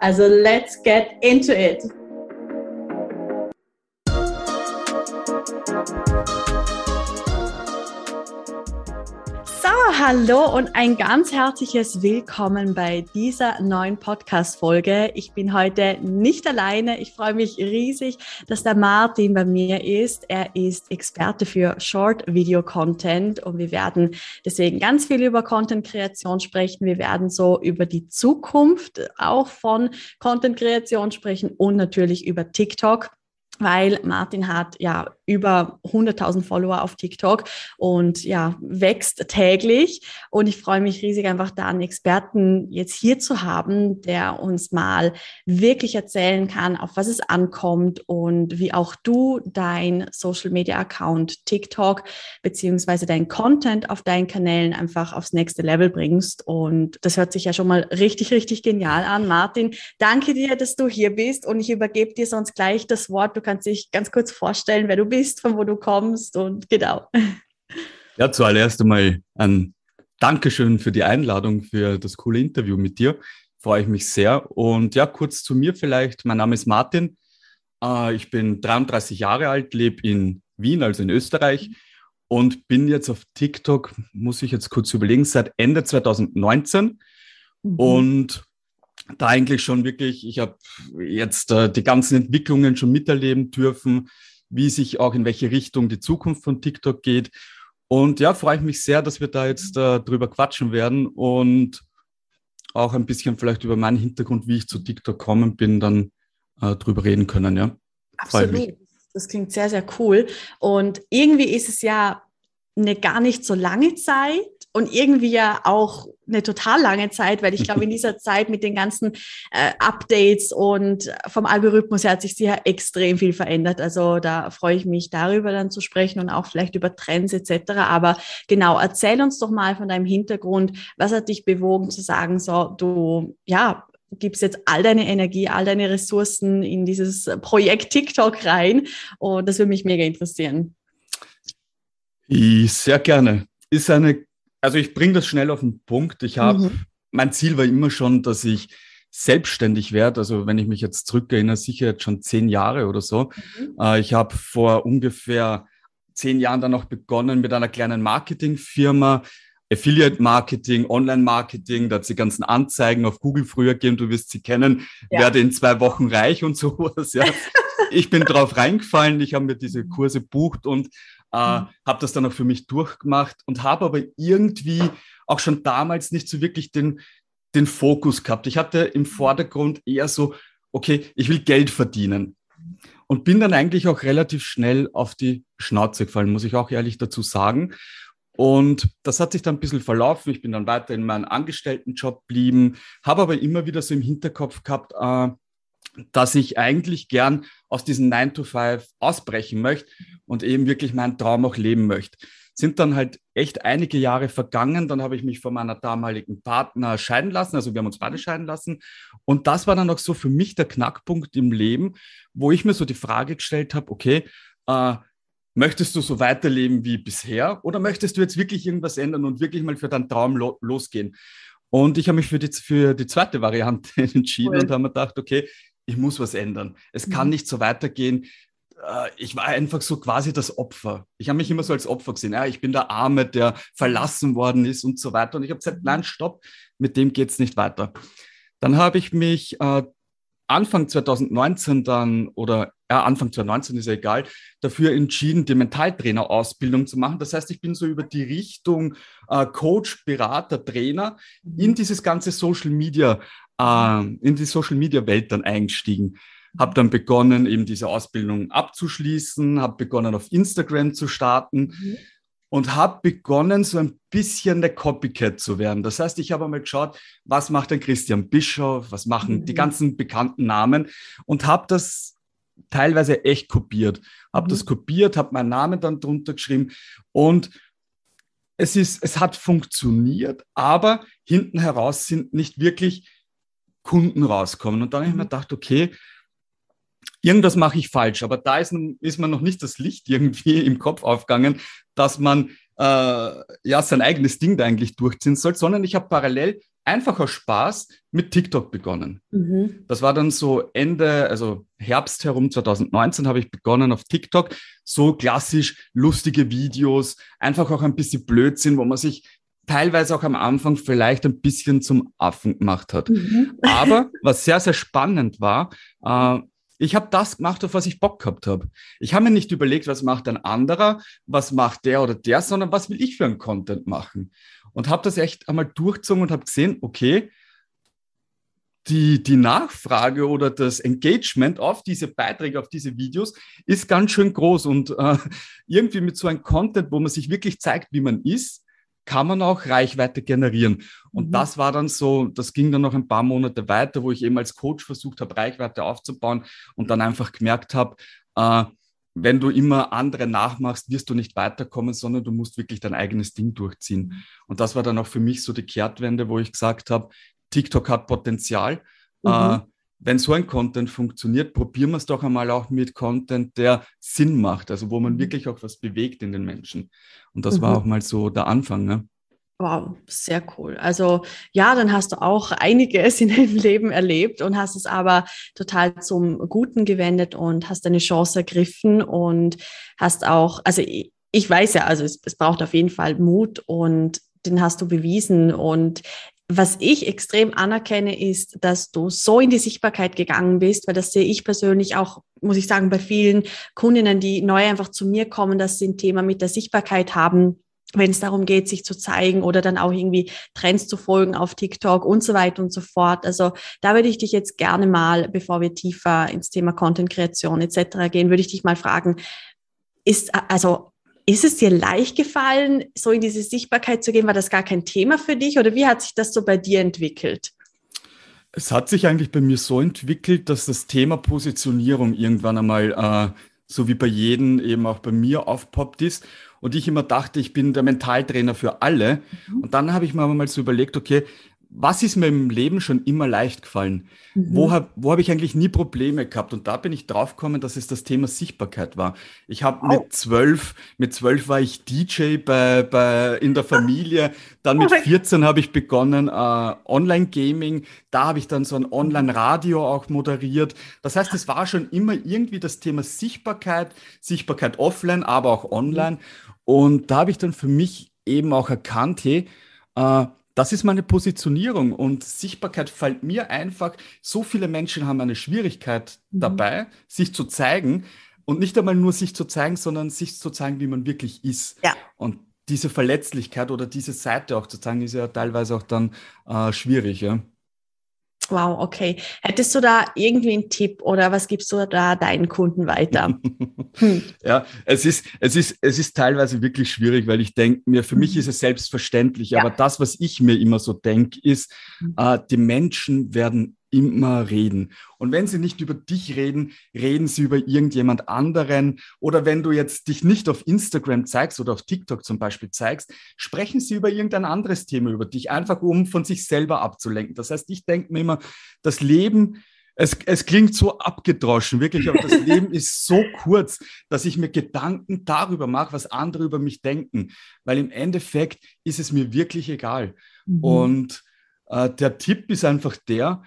Also let's get into it. Hallo und ein ganz herzliches Willkommen bei dieser neuen Podcast-Folge. Ich bin heute nicht alleine. Ich freue mich riesig, dass der Martin bei mir ist. Er ist Experte für Short-Video-Content und wir werden deswegen ganz viel über Content-Kreation sprechen. Wir werden so über die Zukunft auch von Content-Kreation sprechen und natürlich über TikTok weil Martin hat ja über 100.000 Follower auf TikTok und ja, wächst täglich. Und ich freue mich riesig einfach da einen Experten jetzt hier zu haben, der uns mal wirklich erzählen kann, auf was es ankommt und wie auch du dein Social Media Account TikTok beziehungsweise dein Content auf deinen Kanälen einfach aufs nächste Level bringst. Und das hört sich ja schon mal richtig, richtig genial an. Martin, danke dir, dass du hier bist und ich übergebe dir sonst gleich das Wort. Du kannst dich ganz kurz vorstellen, wer du bist von wo du kommst und genau. Ja, zuallererst einmal ein Dankeschön für die Einladung, für das coole Interview mit dir. Freue ich mich sehr. Und ja, kurz zu mir vielleicht. Mein Name ist Martin. Äh, ich bin 33 Jahre alt, lebe in Wien, also in Österreich und bin jetzt auf TikTok, muss ich jetzt kurz überlegen, seit Ende 2019. Mhm. Und da eigentlich schon wirklich, ich habe jetzt äh, die ganzen Entwicklungen schon miterleben dürfen, wie sich auch in welche Richtung die Zukunft von TikTok geht. Und ja, freue ich mich sehr, dass wir da jetzt äh, drüber quatschen werden und auch ein bisschen vielleicht über meinen Hintergrund, wie ich zu TikTok gekommen bin, dann äh, drüber reden können. Ja. Absolut. Das klingt sehr, sehr cool. Und irgendwie ist es ja eine gar nicht so lange Zeit und irgendwie ja auch eine total lange Zeit, weil ich glaube, in dieser Zeit mit den ganzen äh, Updates und vom Algorithmus her hat sich sicher extrem viel verändert. Also da freue ich mich darüber dann zu sprechen und auch vielleicht über Trends etc. Aber genau, erzähl uns doch mal von deinem Hintergrund. Was hat dich bewogen zu sagen, so du, ja, gibst jetzt all deine Energie, all deine Ressourcen in dieses Projekt TikTok rein und das würde mich mega interessieren. Sehr gerne. Ist eine also ich bringe das schnell auf den Punkt. Ich habe, mhm. mein Ziel war immer schon, dass ich selbstständig werde. Also wenn ich mich jetzt zurückerinnere, sicher jetzt schon zehn Jahre oder so. Mhm. Äh, ich habe vor ungefähr zehn Jahren dann auch begonnen mit einer kleinen Marketingfirma. Affiliate Marketing, Online Marketing, da hat sie ganzen Anzeigen auf Google früher gegeben, du wirst sie kennen, ja. werde in zwei Wochen reich und sowas. Ja. ich bin drauf reingefallen, ich habe mir diese Kurse bucht und äh, mhm. habe das dann auch für mich durchgemacht und habe aber irgendwie auch schon damals nicht so wirklich den, den Fokus gehabt. Ich hatte im Vordergrund eher so, okay, ich will Geld verdienen. Und bin dann eigentlich auch relativ schnell auf die Schnauze gefallen, muss ich auch ehrlich dazu sagen. Und das hat sich dann ein bisschen verlaufen. Ich bin dann weiter in meinem Angestelltenjob geblieben, habe aber immer wieder so im Hinterkopf gehabt, äh, dass ich eigentlich gern aus diesem 9 to 5 ausbrechen möchte und eben wirklich meinen Traum auch leben möchte. Sind dann halt echt einige Jahre vergangen. Dann habe ich mich von meiner damaligen Partner scheiden lassen. Also wir haben uns beide scheiden lassen. Und das war dann auch so für mich der Knackpunkt im Leben, wo ich mir so die Frage gestellt habe, okay, äh, möchtest du so weiterleben wie bisher oder möchtest du jetzt wirklich irgendwas ändern und wirklich mal für deinen Traum lo losgehen? Und ich habe mich für die, für die zweite Variante entschieden cool. und habe mir gedacht, okay, ich muss was ändern. Es kann mhm. nicht so weitergehen. Äh, ich war einfach so quasi das Opfer. Ich habe mich immer so als Opfer gesehen. Ja, ich bin der Arme, der verlassen worden ist und so weiter. Und ich habe gesagt, nein, stopp, mit dem geht es nicht weiter. Dann habe ich mich äh, Anfang 2019 dann oder ja, Anfang 2019 ist ja egal, dafür entschieden, die Mentaltrainer-Ausbildung zu machen. Das heißt, ich bin so über die Richtung äh, Coach, Berater, Trainer mhm. in dieses ganze Social Media äh, in die Social Media Welt dann eingestiegen. Habe dann begonnen, eben diese Ausbildung abzuschließen, habe begonnen, auf Instagram zu starten. Mhm. und habe begonnen, so ein bisschen der Copycat zu werden. Das heißt, ich habe einmal geschaut, was macht ein Christian Bischof, was machen mhm. die ganzen bekannten Namen und habe das teilweise echt kopiert. Habe mhm. das kopiert, habe meinen Namen dann drunter geschrieben und es ist, es hat funktioniert, aber hinten heraus sind nicht wirklich Kunden rauskommen. Und dann habe ich mir mhm. gedacht, okay, irgendwas mache ich falsch. Aber da ist, ist mir noch nicht das Licht irgendwie im Kopf aufgegangen, dass man äh, ja sein eigenes Ding da eigentlich durchziehen soll, sondern ich habe parallel einfach aus Spaß mit TikTok begonnen. Mhm. Das war dann so Ende, also Herbst herum 2019 habe ich begonnen auf TikTok, so klassisch lustige Videos, einfach auch ein bisschen Blödsinn, wo man sich teilweise auch am Anfang vielleicht ein bisschen zum Affen gemacht hat. Mhm. Aber was sehr, sehr spannend war, äh, ich habe das gemacht, auf was ich Bock gehabt habe. Ich habe mir nicht überlegt, was macht ein anderer, was macht der oder der, sondern was will ich für einen Content machen. Und habe das echt einmal durchgezogen und habe gesehen, okay, die, die Nachfrage oder das Engagement auf diese Beiträge, auf diese Videos ist ganz schön groß. Und äh, irgendwie mit so einem Content, wo man sich wirklich zeigt, wie man ist, kann man auch Reichweite generieren. Und mhm. das war dann so, das ging dann noch ein paar Monate weiter, wo ich eben als Coach versucht habe, Reichweite aufzubauen und dann einfach gemerkt habe, äh, wenn du immer andere nachmachst, wirst du nicht weiterkommen, sondern du musst wirklich dein eigenes Ding durchziehen. Mhm. Und das war dann auch für mich so die Kehrtwende, wo ich gesagt habe, TikTok hat Potenzial. Mhm. Äh, wenn so ein Content funktioniert, probieren wir es doch einmal auch mit Content, der Sinn macht, also wo man mhm. wirklich auch was bewegt in den Menschen. Und das mhm. war auch mal so der Anfang. Ne? Wow, sehr cool. Also ja, dann hast du auch einiges in deinem Leben erlebt und hast es aber total zum Guten gewendet und hast deine Chance ergriffen und hast auch, also ich, ich weiß ja, also es, es braucht auf jeden Fall Mut und den hast du bewiesen und was ich extrem anerkenne, ist, dass du so in die Sichtbarkeit gegangen bist, weil das sehe ich persönlich auch, muss ich sagen, bei vielen Kundinnen, die neu einfach zu mir kommen, dass sie ein Thema mit der Sichtbarkeit haben, wenn es darum geht, sich zu zeigen oder dann auch irgendwie Trends zu folgen auf TikTok und so weiter und so fort. Also da würde ich dich jetzt gerne mal, bevor wir tiefer ins Thema Content-Kreation etc. gehen, würde ich dich mal fragen, ist, also ist es dir leicht gefallen, so in diese Sichtbarkeit zu gehen? War das gar kein Thema für dich oder wie hat sich das so bei dir entwickelt? Es hat sich eigentlich bei mir so entwickelt, dass das Thema Positionierung irgendwann einmal, äh, so wie bei jedem, eben auch bei mir aufpoppt ist. Und ich immer dachte, ich bin der Mentaltrainer für alle. Mhm. Und dann habe ich mir aber mal so überlegt, okay, was ist mir im Leben schon immer leicht gefallen? Mhm. Wo habe wo hab ich eigentlich nie Probleme gehabt? Und da bin ich draufgekommen, dass es das Thema Sichtbarkeit war. Ich habe oh. mit zwölf, mit zwölf war ich DJ bei, bei, in der Familie. Dann mit 14 habe ich begonnen, äh, Online-Gaming. Da habe ich dann so ein Online-Radio auch moderiert. Das heißt, es war schon immer irgendwie das Thema Sichtbarkeit, Sichtbarkeit offline, aber auch online. Mhm. Und da habe ich dann für mich eben auch erkannt, hey, äh, das ist meine Positionierung und Sichtbarkeit fällt mir einfach. So viele Menschen haben eine Schwierigkeit mhm. dabei, sich zu zeigen und nicht einmal nur sich zu zeigen, sondern sich zu zeigen, wie man wirklich ist. Ja. Und diese Verletzlichkeit oder diese Seite auch zu zeigen, ist ja teilweise auch dann äh, schwierig. Ja. Wow, okay. Hättest du da irgendwie einen Tipp oder was gibst du da deinen Kunden weiter? Hm. Ja, es ist, es, ist, es ist teilweise wirklich schwierig, weil ich denke mir, für mich mhm. ist es selbstverständlich, ja. aber das, was ich mir immer so denke, ist, mhm. äh, die Menschen werden immer reden. Und wenn sie nicht über dich reden, reden sie über irgendjemand anderen. Oder wenn du jetzt dich nicht auf Instagram zeigst oder auf TikTok zum Beispiel zeigst, sprechen sie über irgendein anderes Thema über dich, einfach um von sich selber abzulenken. Das heißt, ich denke mir immer, das Leben, es, es klingt so abgedroschen, wirklich, aber das Leben ist so kurz, dass ich mir Gedanken darüber mache, was andere über mich denken. Weil im Endeffekt ist es mir wirklich egal. Mhm. Und äh, der Tipp ist einfach der,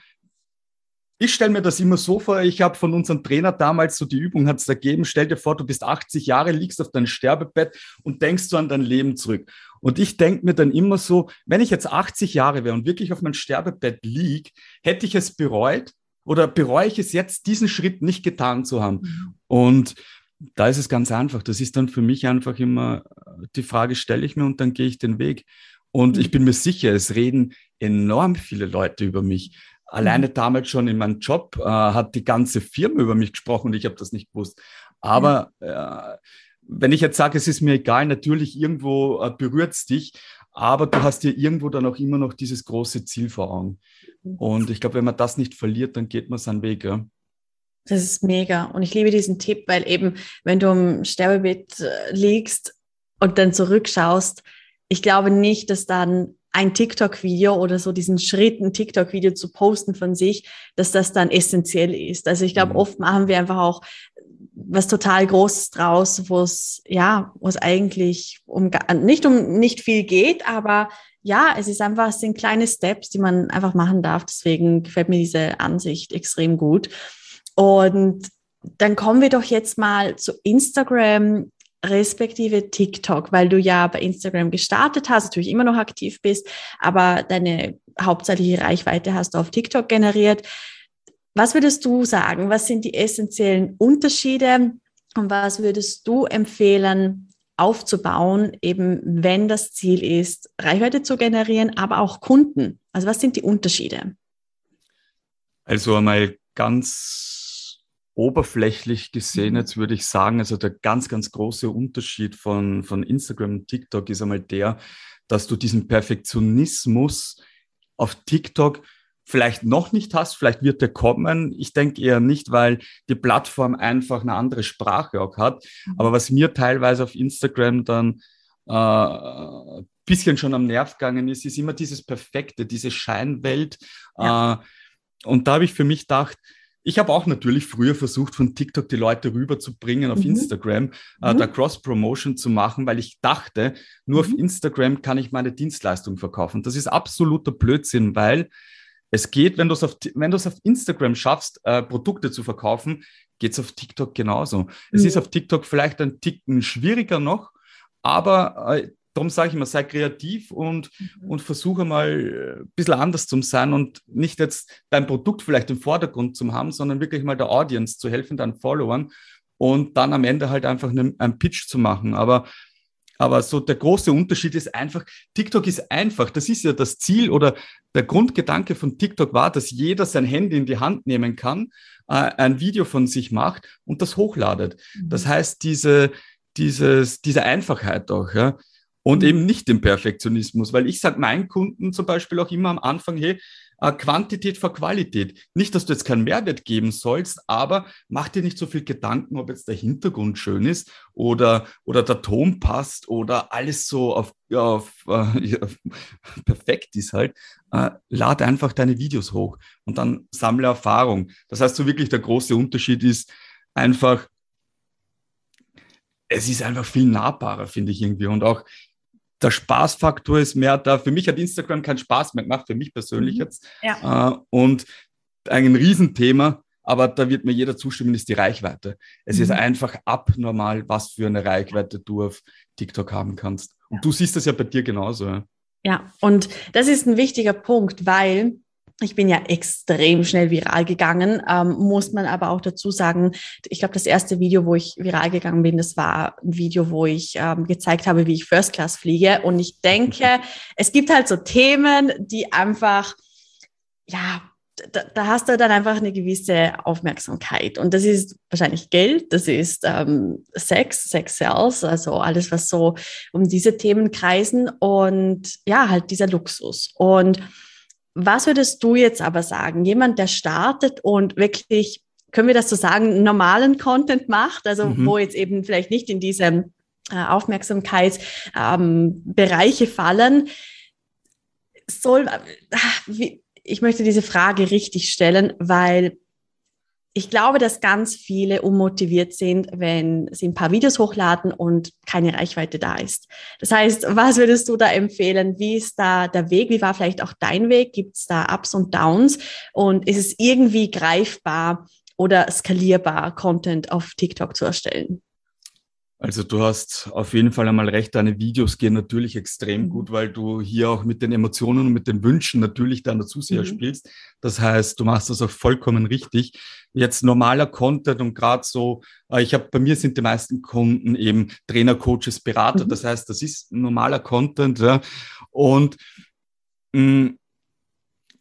ich stelle mir das immer so vor, ich habe von unserem Trainer damals so die Übung hat es ergeben, stell dir vor, du bist 80 Jahre, liegst auf deinem Sterbebett und denkst so an dein Leben zurück. Und ich denke mir dann immer so, wenn ich jetzt 80 Jahre wäre und wirklich auf meinem Sterbebett lieg, hätte ich es bereut oder bereue ich es jetzt, diesen Schritt nicht getan zu haben? Mhm. Und da ist es ganz einfach. Das ist dann für mich einfach immer die Frage, stelle ich mir und dann gehe ich den Weg. Und ich mhm. bin mir sicher, es reden enorm viele Leute über mich. Alleine mhm. damals schon in meinem Job äh, hat die ganze Firma über mich gesprochen und ich habe das nicht gewusst. Aber äh, wenn ich jetzt sage, es ist mir egal, natürlich irgendwo äh, berührt es dich, aber du hast dir irgendwo dann auch immer noch dieses große Ziel vor Augen. Mhm. Und ich glaube, wenn man das nicht verliert, dann geht man seinen Weg. Ja. Das ist mega. Und ich liebe diesen Tipp, weil eben, wenn du im Sterbebett äh, liegst und dann zurückschaust, ich glaube nicht, dass dann ein TikTok-Video oder so diesen Schritt, ein TikTok-Video zu posten von sich, dass das dann essentiell ist. Also ich glaube, mhm. oft machen wir einfach auch was total Großes draus, wo es, ja, wo es eigentlich um, nicht um nicht viel geht, aber ja, es ist einfach, es sind kleine Steps, die man einfach machen darf. Deswegen gefällt mir diese Ansicht extrem gut. Und dann kommen wir doch jetzt mal zu Instagram respektive TikTok, weil du ja bei Instagram gestartet hast, natürlich immer noch aktiv bist, aber deine hauptsächliche Reichweite hast du auf TikTok generiert. Was würdest du sagen? Was sind die essentiellen Unterschiede und was würdest du empfehlen, aufzubauen, eben wenn das Ziel ist, Reichweite zu generieren, aber auch Kunden? Also was sind die Unterschiede? Also einmal ganz oberflächlich gesehen, mhm. jetzt würde ich sagen, also der ganz, ganz große Unterschied von, von Instagram und TikTok ist einmal der, dass du diesen Perfektionismus auf TikTok vielleicht noch nicht hast, vielleicht wird der kommen. Ich denke eher nicht, weil die Plattform einfach eine andere Sprache auch hat. Mhm. Aber was mir teilweise auf Instagram dann äh, bisschen schon am Nerv gegangen ist, ist immer dieses Perfekte, diese Scheinwelt. Ja. Äh, und da habe ich für mich gedacht, ich habe auch natürlich früher versucht, von TikTok die Leute rüberzubringen auf mhm. Instagram, äh, mhm. da Cross-Promotion zu machen, weil ich dachte, nur mhm. auf Instagram kann ich meine Dienstleistung verkaufen. Das ist absoluter Blödsinn, weil es geht, wenn du es auf, wenn du es auf Instagram schaffst, äh, Produkte zu verkaufen, geht es auf TikTok genauso. Es ist auf TikTok vielleicht ein Ticken schwieriger noch, aber äh, darum sage ich immer, sei kreativ und, mhm. und versuche mal äh, ein bisschen anders zu sein und nicht jetzt dein Produkt vielleicht im Vordergrund zu haben, sondern wirklich mal der Audience zu helfen, deinen Followern und dann am Ende halt einfach einen, einen Pitch zu machen. Aber aber so der große Unterschied ist einfach, TikTok ist einfach. Das ist ja das Ziel oder der Grundgedanke von TikTok war, dass jeder sein Handy in die Hand nehmen kann, äh, ein Video von sich macht und das hochladet. Mhm. Das heißt, diese, dieses, diese Einfachheit auch, ja und mhm. eben nicht den Perfektionismus, weil ich sage meinen Kunden zum Beispiel auch immer am Anfang, hey, äh, Quantität vor Qualität. Nicht, dass du jetzt keinen Mehrwert geben sollst, aber mach dir nicht so viel Gedanken, ob jetzt der Hintergrund schön ist oder, oder der Ton passt oder alles so auf, auf äh, ja, perfekt ist halt. Äh, lade einfach deine Videos hoch und dann sammle Erfahrung. Das heißt, so wirklich der große Unterschied ist einfach, es ist einfach viel nahbarer, finde ich irgendwie. Und auch der Spaßfaktor ist mehr da. Für mich hat Instagram keinen Spaß mehr gemacht, für mich persönlich mhm. jetzt. Ja. Äh, und ein Riesenthema, aber da wird mir jeder zustimmen, ist die Reichweite. Es mhm. ist einfach abnormal, was für eine Reichweite du auf TikTok haben kannst. Und ja. du siehst das ja bei dir genauso. Ja. ja, und das ist ein wichtiger Punkt, weil ich bin ja extrem schnell viral gegangen, ähm, muss man aber auch dazu sagen, ich glaube, das erste Video, wo ich viral gegangen bin, das war ein Video, wo ich ähm, gezeigt habe, wie ich First Class fliege. Und ich denke, es gibt halt so Themen, die einfach, ja, da, da hast du dann einfach eine gewisse Aufmerksamkeit. Und das ist wahrscheinlich Geld, das ist ähm, Sex, Sex Sales, also alles, was so um diese Themen kreisen und ja, halt dieser Luxus. Und was würdest du jetzt aber sagen? Jemand, der startet und wirklich, können wir das so sagen, normalen Content macht, also mhm. wo jetzt eben vielleicht nicht in diese äh, Aufmerksamkeitsbereiche ähm, fallen, soll, äh, wie, ich möchte diese Frage richtig stellen, weil ich glaube, dass ganz viele unmotiviert sind, wenn sie ein paar Videos hochladen und keine Reichweite da ist. Das heißt, was würdest du da empfehlen? Wie ist da der Weg? Wie war vielleicht auch dein Weg? Gibt es da Ups und Downs? Und ist es irgendwie greifbar oder skalierbar, Content auf TikTok zu erstellen? Also du hast auf jeden Fall einmal recht, deine Videos gehen natürlich extrem mhm. gut, weil du hier auch mit den Emotionen und mit den Wünschen natürlich deiner Zuseher mhm. spielst. Das heißt, du machst das auch vollkommen richtig. Jetzt normaler Content und gerade so, äh, ich habe bei mir sind die meisten Kunden eben Trainer, Coaches, Berater. Mhm. Das heißt, das ist normaler Content. Ja. Und mh, mm,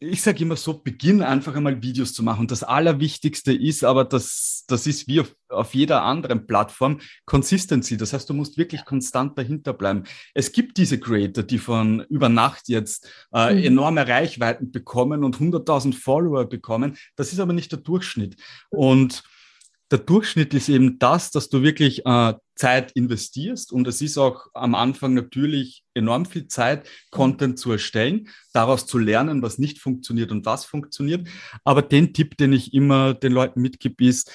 ich sage immer so, beginn einfach einmal Videos zu machen. Und das Allerwichtigste ist aber, das, das ist wie auf, auf jeder anderen Plattform, Consistency. Das heißt, du musst wirklich konstant dahinter bleiben. Es gibt diese Creator, die von über Nacht jetzt äh, mhm. enorme Reichweiten bekommen und 100.000 Follower bekommen. Das ist aber nicht der Durchschnitt. Und der Durchschnitt ist eben das, dass du wirklich äh, Zeit investierst und es ist auch am Anfang natürlich enorm viel Zeit, Content zu erstellen, daraus zu lernen, was nicht funktioniert und was funktioniert. Aber den Tipp, den ich immer den Leuten mitgebe, ist,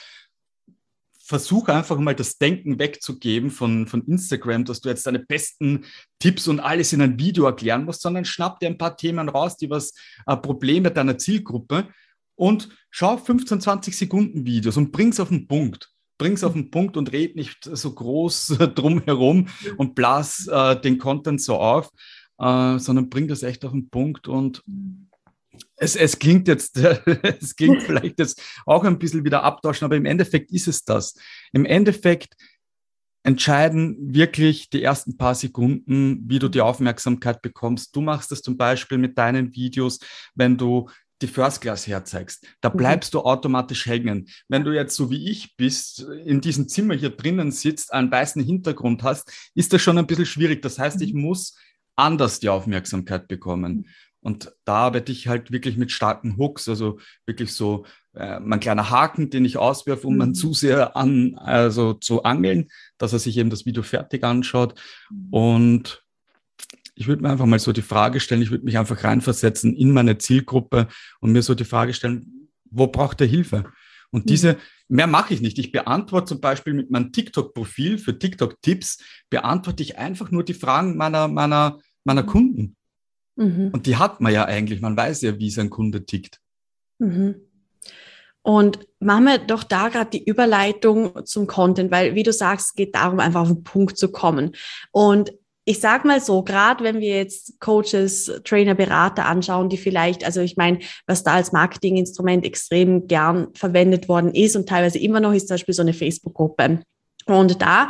versuch einfach mal das Denken wegzugeben von, von Instagram, dass du jetzt deine besten Tipps und alles in ein Video erklären musst, sondern schnapp dir ein paar Themen raus, die was äh, Probleme deiner Zielgruppe und schau 15, 20 Sekunden Videos und bring's auf den Punkt. Bring's auf den Punkt und red nicht so groß drum herum und blas äh, den Content so auf, äh, sondern bring das echt auf den Punkt und es, es klingt jetzt, es klingt vielleicht jetzt auch ein bisschen wieder abtauschen, aber im Endeffekt ist es das. Im Endeffekt entscheiden wirklich die ersten paar Sekunden, wie du die Aufmerksamkeit bekommst. Du machst das zum Beispiel mit deinen Videos, wenn du die First Class herzeigst, da mhm. bleibst mhm. du automatisch hängen. Wenn du jetzt so wie ich bist, in diesem Zimmer hier drinnen sitzt, einen weißen Hintergrund hast, ist das schon ein bisschen schwierig. Das heißt, ich mhm. muss anders die Aufmerksamkeit bekommen. Mhm. Und da arbeite ich halt wirklich mit starken Hooks, also wirklich so äh, mein kleiner Haken, den ich auswerfe, um mhm. man zu sehr an, also zu angeln, dass er sich eben das Video fertig anschaut. Und ich würde mir einfach mal so die Frage stellen, ich würde mich einfach reinversetzen in meine Zielgruppe und mir so die Frage stellen, wo braucht er Hilfe? Und mhm. diese, mehr mache ich nicht. Ich beantworte zum Beispiel mit meinem TikTok-Profil für TikTok-Tipps, beantworte ich einfach nur die Fragen meiner, meiner, meiner mhm. Kunden. Mhm. Und die hat man ja eigentlich, man weiß ja, wie sein Kunde tickt. Mhm. Und machen wir doch da gerade die Überleitung zum Content, weil, wie du sagst, es geht darum, einfach auf den Punkt zu kommen. Und ich sag mal so, gerade wenn wir jetzt Coaches, Trainer, Berater anschauen, die vielleicht, also ich meine, was da als Marketinginstrument extrem gern verwendet worden ist und teilweise immer noch ist zum Beispiel so eine Facebook-Gruppe. Und da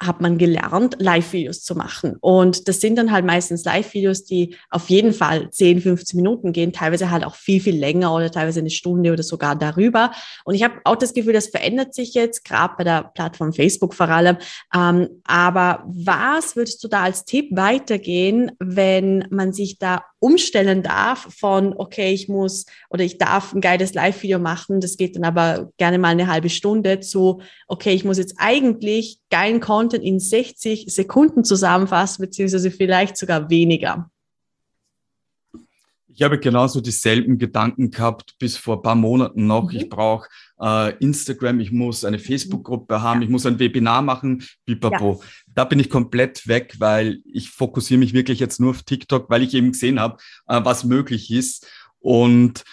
hat man gelernt, Live-Videos zu machen. Und das sind dann halt meistens Live-Videos, die auf jeden Fall 10, 15 Minuten gehen, teilweise halt auch viel, viel länger oder teilweise eine Stunde oder sogar darüber. Und ich habe auch das Gefühl, das verändert sich jetzt, gerade bei der Plattform Facebook vor allem. Ähm, aber was würdest du da als Tipp weitergehen, wenn man sich da umstellen darf von, okay, ich muss oder ich darf ein geiles Live-Video machen, das geht dann aber gerne mal eine halbe Stunde zu, okay, ich muss jetzt eigentlich geilen Content in 60 Sekunden zusammenfassen, beziehungsweise vielleicht sogar weniger. Ich habe genauso dieselben Gedanken gehabt bis vor ein paar Monaten noch. Mhm. Ich brauche äh, Instagram, ich muss eine Facebook-Gruppe haben, ich muss ein Webinar machen, pipapo. Ja. Da bin ich komplett weg, weil ich fokussiere mich wirklich jetzt nur auf TikTok, weil ich eben gesehen habe, äh, was möglich ist. Und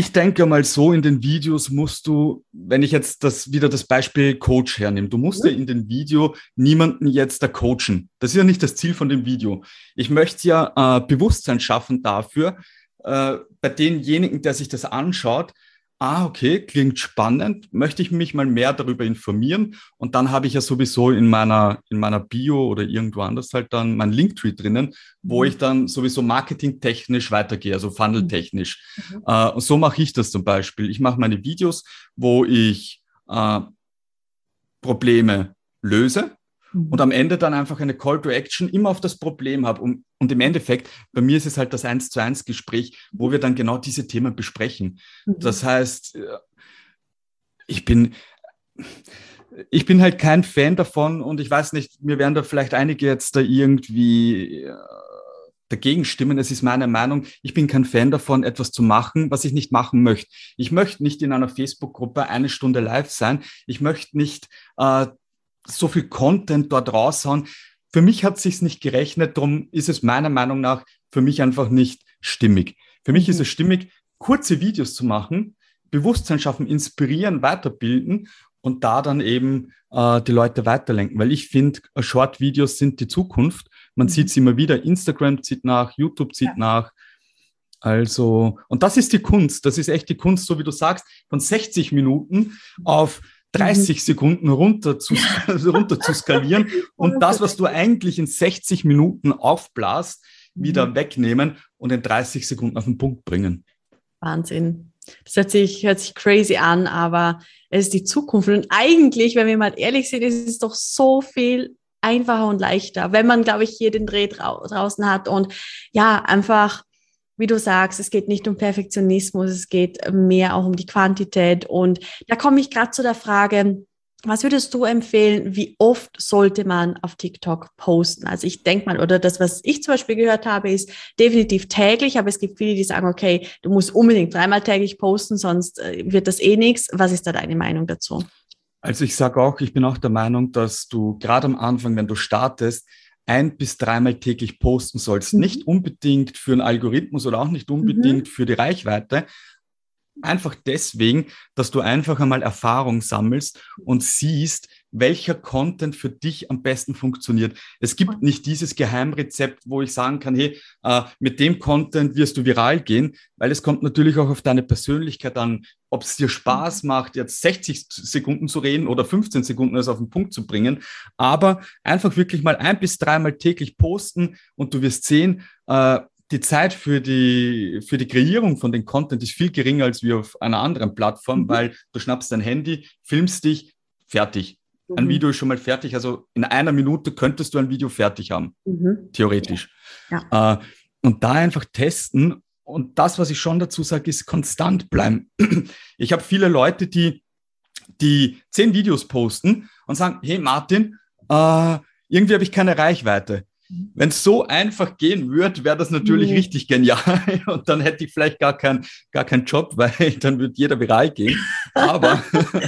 ich denke mal so, in den Videos musst du, wenn ich jetzt das wieder das Beispiel Coach hernehme, du musst mhm. ja in den Video niemanden jetzt da coachen. Das ist ja nicht das Ziel von dem Video. Ich möchte ja äh, Bewusstsein schaffen dafür, äh, bei denjenigen, der sich das anschaut, ah, okay, klingt spannend, möchte ich mich mal mehr darüber informieren. Und dann habe ich ja sowieso in meiner, in meiner Bio oder irgendwo anders halt dann mein Linktree drinnen, wo mhm. ich dann sowieso marketingtechnisch weitergehe, also funneltechnisch. Mhm. Äh, und so mache ich das zum Beispiel. Ich mache meine Videos, wo ich äh, Probleme löse und am Ende dann einfach eine Call to Action immer auf das Problem habe. Und, und im Endeffekt, bei mir ist es halt das Eins zu eins Gespräch, wo wir dann genau diese Themen besprechen. Mhm. Das heißt, äh, ich bin, ich bin halt kein Fan davon und ich weiß nicht, mir werden da vielleicht einige jetzt da irgendwie äh, dagegen stimmen. Es ist meine Meinung, ich bin kein Fan davon, etwas zu machen, was ich nicht machen möchte. Ich möchte nicht in einer Facebook-Gruppe eine Stunde live sein. Ich möchte nicht äh, so viel Content dort raushauen. Für mich hat es sich nicht gerechnet, darum ist es meiner Meinung nach für mich einfach nicht stimmig. Für mich mhm. ist es stimmig, kurze Videos zu machen, Bewusstsein schaffen, inspirieren, weiterbilden und da dann eben äh, die Leute weiterlenken. Weil ich finde, Short-Videos sind die Zukunft. Man mhm. sieht es immer wieder. Instagram zieht nach, YouTube zieht ja. nach. Also, und das ist die Kunst. Das ist echt die Kunst, so wie du sagst, von 60 Minuten auf 30 mhm. Sekunden runter zu, runter zu skalieren und das, was du eigentlich in 60 Minuten aufblasst, wieder mhm. wegnehmen und in 30 Sekunden auf den Punkt bringen. Wahnsinn. Das hört sich, hört sich crazy an, aber es ist die Zukunft. Und eigentlich, wenn wir mal ehrlich sind, ist es doch so viel einfacher und leichter, wenn man, glaube ich, hier den Dreh drau draußen hat und ja, einfach, wie du sagst, es geht nicht um Perfektionismus, es geht mehr auch um die Quantität. Und da komme ich gerade zu der Frage, was würdest du empfehlen, wie oft sollte man auf TikTok posten? Also ich denke mal, oder das, was ich zum Beispiel gehört habe, ist definitiv täglich, aber es gibt viele, die sagen, okay, du musst unbedingt dreimal täglich posten, sonst äh, wird das eh nichts. Was ist da deine Meinung dazu? Also ich sage auch, ich bin auch der Meinung, dass du gerade am Anfang, wenn du startest, ein bis dreimal täglich posten sollst. Mhm. Nicht unbedingt für einen Algorithmus oder auch nicht unbedingt mhm. für die Reichweite, Einfach deswegen, dass du einfach einmal Erfahrung sammelst und siehst, welcher Content für dich am besten funktioniert. Es gibt nicht dieses Geheimrezept, wo ich sagen kann, hey, äh, mit dem Content wirst du viral gehen, weil es kommt natürlich auch auf deine Persönlichkeit an, ob es dir Spaß mhm. macht, jetzt 60 Sekunden zu reden oder 15 Sekunden es auf den Punkt zu bringen. Aber einfach wirklich mal ein bis dreimal täglich posten und du wirst sehen, äh, die Zeit für die, für die Kreierung von den Content ist viel geringer als wie auf einer anderen Plattform, mhm. weil du schnappst dein Handy, filmst dich, fertig. Mhm. Ein Video ist schon mal fertig. Also in einer Minute könntest du ein Video fertig haben, mhm. theoretisch. Ja. Ja. Äh, und da einfach testen. Und das, was ich schon dazu sage, ist konstant bleiben. Ich habe viele Leute, die, die zehn Videos posten und sagen, hey Martin, äh, irgendwie habe ich keine Reichweite. Wenn es so einfach gehen würde, wäre das natürlich mhm. richtig genial und dann hätte ich vielleicht gar, kein, gar keinen Job, weil dann würde jeder viral gehen. Aber,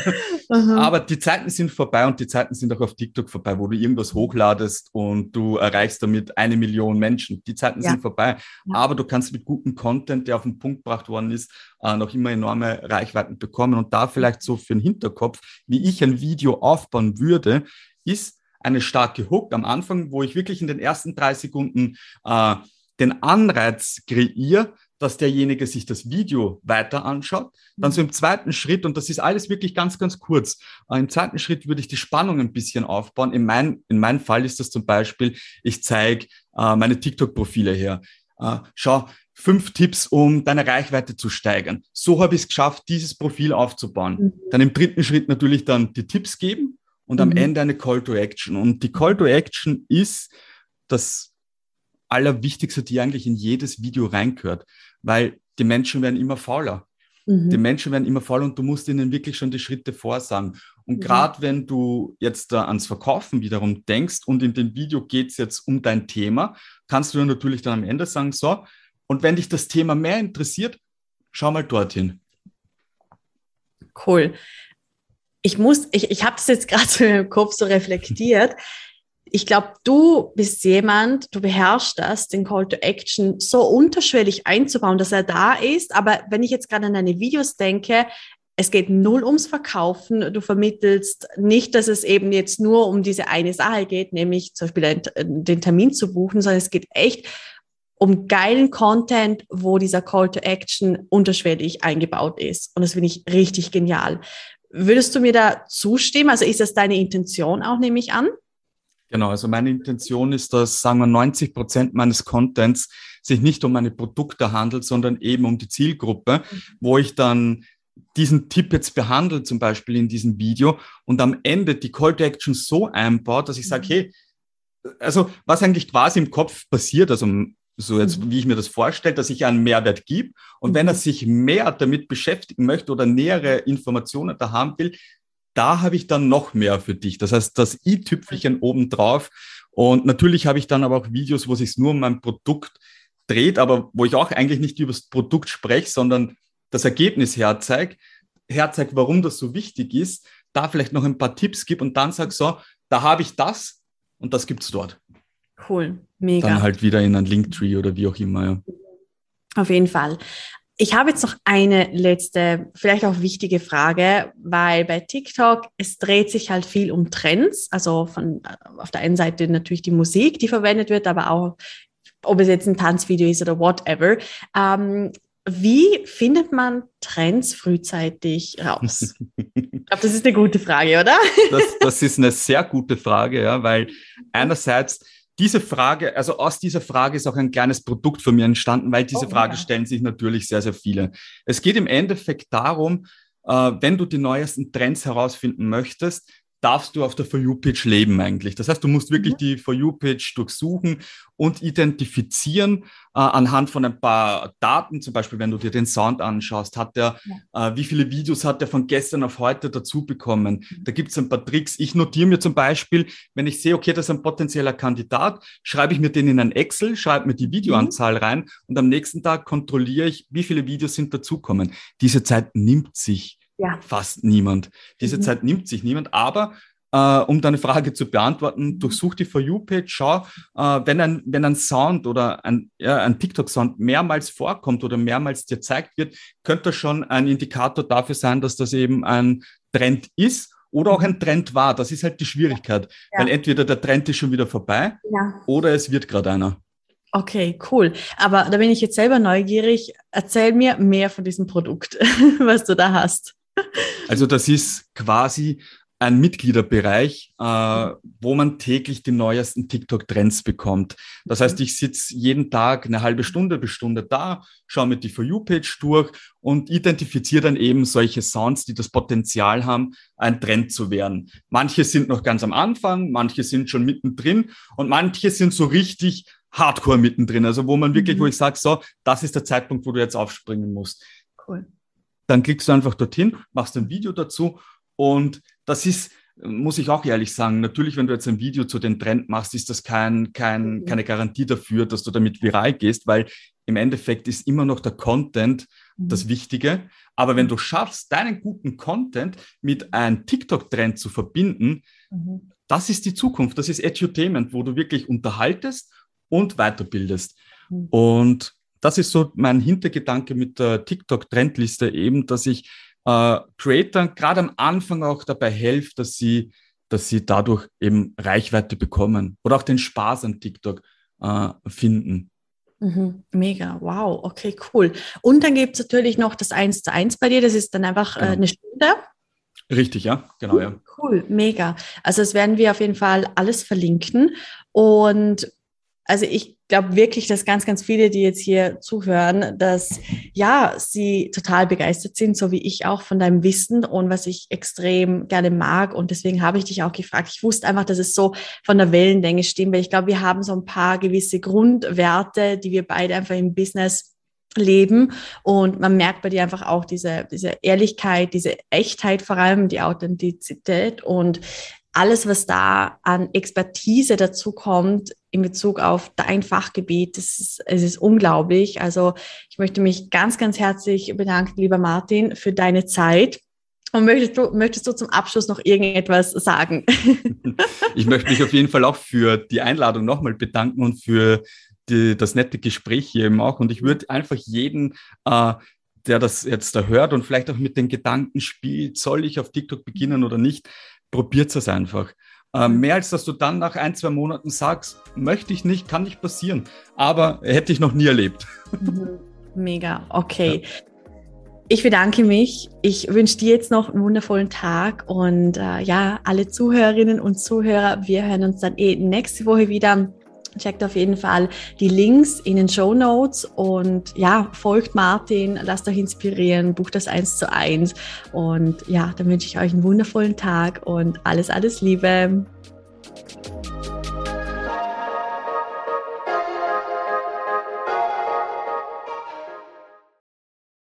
aber die Zeiten sind vorbei und die Zeiten sind auch auf TikTok vorbei, wo du irgendwas hochladest und du erreichst damit eine Million Menschen. Die Zeiten ja. sind vorbei. Ja. Aber du kannst mit gutem Content, der auf den Punkt gebracht worden ist, äh, noch immer enorme Reichweiten bekommen. Und da vielleicht so für den Hinterkopf, wie ich ein Video aufbauen würde, ist, eine starke Hook am Anfang, wo ich wirklich in den ersten drei Sekunden äh, den Anreiz kreiere, dass derjenige sich das Video weiter anschaut. Dann so im zweiten Schritt, und das ist alles wirklich ganz, ganz kurz, äh, im zweiten Schritt würde ich die Spannung ein bisschen aufbauen. In, mein, in meinem Fall ist das zum Beispiel, ich zeige äh, meine TikTok-Profile her. Äh, schau, fünf Tipps, um deine Reichweite zu steigern. So habe ich es geschafft, dieses Profil aufzubauen. Mhm. Dann im dritten Schritt natürlich dann die Tipps geben und mhm. am Ende eine Call to Action. Und die Call to Action ist das Allerwichtigste, die eigentlich in jedes Video reingehört, weil die Menschen werden immer fauler. Mhm. Die Menschen werden immer fauler und du musst ihnen wirklich schon die Schritte vorsagen. Und mhm. gerade wenn du jetzt da ans Verkaufen wiederum denkst und in dem Video geht es jetzt um dein Thema, kannst du natürlich dann am Ende sagen, so, und wenn dich das Thema mehr interessiert, schau mal dorthin. Cool ich muss, ich, ich habe das jetzt gerade so im Kopf so reflektiert. Ich glaube, du bist jemand, du beherrschst das, den Call to Action so unterschwellig einzubauen, dass er da ist. Aber wenn ich jetzt gerade an deine Videos denke, es geht null ums Verkaufen. Du vermittelst nicht, dass es eben jetzt nur um diese eine Sache geht, nämlich zum Beispiel den Termin zu buchen, sondern es geht echt um geilen Content, wo dieser Call to Action unterschwellig eingebaut ist. Und das finde ich richtig genial. Würdest du mir da zustimmen? Also ist das deine Intention auch, nehme ich an? Genau, also meine Intention ist, dass, sagen wir, 90 Prozent meines Contents sich nicht um meine Produkte handelt, sondern eben um die Zielgruppe, wo ich dann diesen Tipp jetzt behandle, zum Beispiel in diesem Video und am Ende die Call to Action so einbaut, dass ich sage, mhm. hey, also was eigentlich quasi im Kopf passiert, also so jetzt, mhm. wie ich mir das vorstelle, dass ich einen Mehrwert gebe. Und mhm. wenn er sich mehr damit beschäftigen möchte oder nähere Informationen da haben will, da habe ich dann noch mehr für dich. Das heißt, das i-Tüpfelchen obendrauf. Und natürlich habe ich dann aber auch Videos, wo sich nur um mein Produkt dreht, aber wo ich auch eigentlich nicht über das Produkt spreche, sondern das Ergebnis herzeige, herzeige, warum das so wichtig ist, da vielleicht noch ein paar Tipps gibt und dann sage so, da habe ich das und das gibt es dort. Cool, mega. Dann halt wieder in ein Linktree oder wie auch immer. Ja. Auf jeden Fall. Ich habe jetzt noch eine letzte, vielleicht auch wichtige Frage, weil bei TikTok, es dreht sich halt viel um Trends. Also von, auf der einen Seite natürlich die Musik, die verwendet wird, aber auch, ob es jetzt ein Tanzvideo ist oder whatever. Ähm, wie findet man Trends frühzeitig raus? ich glaube, das ist eine gute Frage, oder? das, das ist eine sehr gute Frage, ja, weil einerseits diese Frage, also aus dieser Frage ist auch ein kleines Produkt von mir entstanden, weil diese oh, Frage ja. stellen sich natürlich sehr, sehr viele. Es geht im Endeffekt darum, äh, wenn du die neuesten Trends herausfinden möchtest, darfst du auf der For You-Page leben eigentlich. Das heißt, du musst wirklich mhm. die For You-Page durchsuchen und identifizieren äh, anhand von ein paar Daten. Zum Beispiel, wenn du dir den Sound anschaust, hat der, ja. äh, wie viele Videos hat er von gestern auf heute dazu bekommen? Mhm. Da gibt es ein paar Tricks. Ich notiere mir zum Beispiel, wenn ich sehe, okay, das ist ein potenzieller Kandidat, schreibe ich mir den in ein Excel, schreibe mir die. Videoanzahl mhm. rein und am nächsten Tag kontrolliere ich, wie viele Videos sind dazukommen. Diese Zeit nimmt sich ja. fast niemand. Diese mhm. Zeit nimmt sich niemand, aber äh, um deine Frage zu beantworten, mhm. durchsuch die For You-Page, schau, äh, wenn, ein, wenn ein Sound oder ein, ja, ein TikTok-Sound mehrmals vorkommt oder mehrmals dir zeigt wird, könnte das schon ein Indikator dafür sein, dass das eben ein Trend ist oder auch ein Trend war. Das ist halt die Schwierigkeit, ja. weil entweder der Trend ist schon wieder vorbei ja. oder es wird gerade einer. Okay, cool. Aber da bin ich jetzt selber neugierig. Erzähl mir mehr von diesem Produkt, was du da hast. Also das ist quasi ein Mitgliederbereich, äh, wo man täglich die neuesten TikTok-Trends bekommt. Das heißt, ich sitze jeden Tag eine halbe Stunde bis Stunde da, schaue mir die For You-Page durch und identifiziere dann eben solche Sounds, die das Potenzial haben, ein Trend zu werden. Manche sind noch ganz am Anfang, manche sind schon mittendrin und manche sind so richtig hardcore mittendrin. Also wo man wirklich, mhm. wo ich sage, so, das ist der Zeitpunkt, wo du jetzt aufspringen musst. Cool dann klickst du einfach dorthin, machst ein Video dazu und das ist, muss ich auch ehrlich sagen, natürlich, wenn du jetzt ein Video zu den Trend machst, ist das kein, kein, mhm. keine Garantie dafür, dass du damit viral gehst, weil im Endeffekt ist immer noch der Content mhm. das Wichtige. Aber wenn du schaffst, deinen guten Content mit einem TikTok-Trend zu verbinden, mhm. das ist die Zukunft. Das ist Edutainment, wo du wirklich unterhaltest und weiterbildest. Mhm. Und das ist so mein Hintergedanke mit der TikTok-Trendliste eben, dass ich äh, Creators gerade am Anfang auch dabei helfe, dass sie, dass sie dadurch eben Reichweite bekommen oder auch den Spaß an TikTok äh, finden. Mhm, mega, wow, okay, cool. Und dann gibt es natürlich noch das 1 zu 1 bei dir, das ist dann einfach äh, genau. eine Stunde. Richtig, ja, genau, cool, ja. Cool, mega. Also das werden wir auf jeden Fall alles verlinken. Und also ich glaube wirklich, dass ganz, ganz viele, die jetzt hier zuhören, dass ja, sie total begeistert sind, so wie ich auch von deinem Wissen und was ich extrem gerne mag. Und deswegen habe ich dich auch gefragt. Ich wusste einfach, dass es so von der Wellenlänge stimmt, weil ich glaube, wir haben so ein paar gewisse Grundwerte, die wir beide einfach im Business leben und man merkt bei dir einfach auch diese, diese Ehrlichkeit, diese Echtheit vor allem, die Authentizität und alles, was da an Expertise dazu kommt in Bezug auf dein Fachgebiet, das ist, es ist unglaublich. Also ich möchte mich ganz, ganz herzlich bedanken, lieber Martin, für deine Zeit. Und möchtest du, möchtest du zum Abschluss noch irgendetwas sagen? Ich möchte mich auf jeden Fall auch für die Einladung nochmal bedanken und für die, das nette Gespräch hier eben auch. Und ich würde einfach jeden, äh, der das jetzt da hört und vielleicht auch mit den Gedanken spielt, soll ich auf TikTok beginnen oder nicht, probiert es einfach. Äh, mehr als dass du dann nach ein, zwei Monaten sagst, möchte ich nicht, kann nicht passieren. Aber hätte ich noch nie erlebt. Mhm. Mega, okay. Ja. Ich bedanke mich. Ich wünsche dir jetzt noch einen wundervollen Tag und äh, ja, alle Zuhörerinnen und Zuhörer, wir hören uns dann eh nächste Woche wieder. Checkt auf jeden Fall die Links in den Show Notes und ja, folgt Martin, lasst euch inspirieren, bucht das eins zu eins und ja, dann wünsche ich euch einen wundervollen Tag und alles, alles Liebe.